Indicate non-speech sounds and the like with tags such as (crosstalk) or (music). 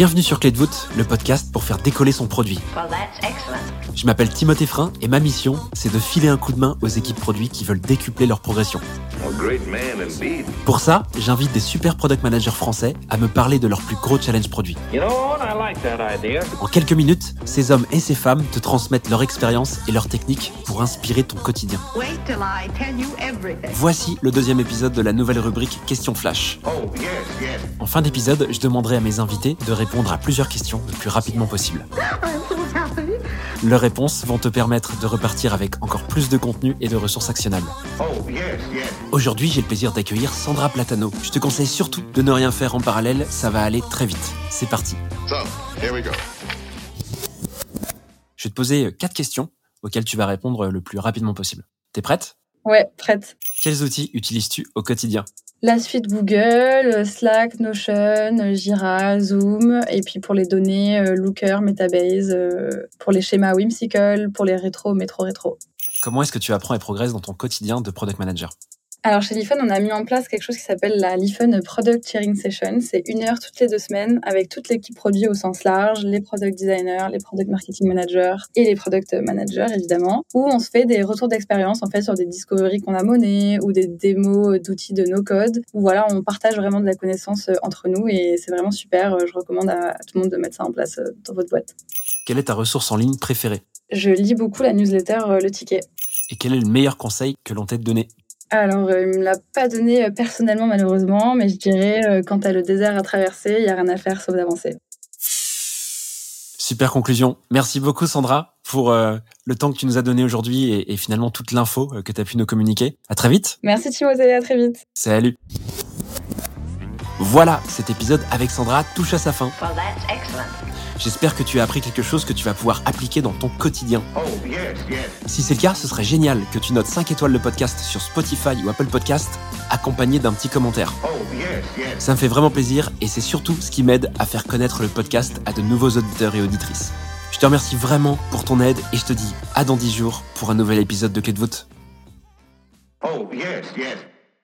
Bienvenue sur Clé de voûte, le podcast pour faire décoller son produit. Je m'appelle Timothée Frein et ma mission, c'est de filer un coup de main aux équipes produits qui veulent décupler leur progression. Pour ça, j'invite des super product managers français à me parler de leurs plus gros challenges produits. En quelques minutes, ces hommes et ces femmes te transmettent leur expérience et leurs techniques pour inspirer ton quotidien. Voici le deuxième épisode de la nouvelle rubrique Question Flash. En fin d'épisode, je demanderai à mes invités de répondre à plusieurs questions le plus rapidement possible. (laughs) Leurs réponses vont te permettre de repartir avec encore plus de contenu et de ressources actionnables. Aujourd'hui, j'ai le plaisir d'accueillir Sandra Platano. Je te conseille surtout de ne rien faire en parallèle, ça va aller très vite. C'est parti. Je vais te poser quatre questions auxquelles tu vas répondre le plus rapidement possible. T'es prête? Ouais, prête. Quels outils utilises-tu au quotidien? La suite Google, Slack, Notion, Jira, Zoom, et puis pour les données, euh, Looker, Metabase, euh, pour les schémas Whimsical, pour les rétro, métro, rétro. Comment est-ce que tu apprends et progresses dans ton quotidien de product manager? Alors chez Lifun, on a mis en place quelque chose qui s'appelle la Lifun Product Sharing Session. C'est une heure toutes les deux semaines avec toute l'équipe produit au sens large, les product designers, les product marketing managers et les product managers évidemment, où on se fait des retours d'expérience en fait sur des discoveries qu'on a menées ou des démos d'outils de no code. Où voilà, on partage vraiment de la connaissance euh, entre nous et c'est vraiment super. Je recommande à tout le monde de mettre ça en place euh, dans votre boîte. Quelle est ta ressource en ligne préférée? Je lis beaucoup la newsletter euh, Le Ticket. Et quel est le meilleur conseil que l'on t'ait donné? Alors, euh, il me l'a pas donné euh, personnellement, malheureusement, mais je dirais, euh, quand t'as le désert à traverser, il y a rien à faire sauf d'avancer. Super conclusion. Merci beaucoup, Sandra, pour le temps que tu nous as donné aujourd'hui et, finalement toute l'info que tu as pu nous communiquer. À très vite. Merci, Timothée. À très vite. Salut. Voilà, cet épisode avec Sandra touche à sa fin. J'espère que tu as appris quelque chose que tu vas pouvoir appliquer dans ton quotidien. Oh, si c'est le cas, ce serait génial que tu notes 5 étoiles le podcast sur Spotify ou Apple Podcast, accompagné d'un petit commentaire. Oh, Ça me fait vraiment plaisir et c'est surtout ce qui m'aide à faire connaître le podcast à de nouveaux auditeurs et auditrices. Je te remercie vraiment pour ton aide et je te dis à dans 10 jours pour un nouvel épisode de Clé de voûte. Oh, yes, yes.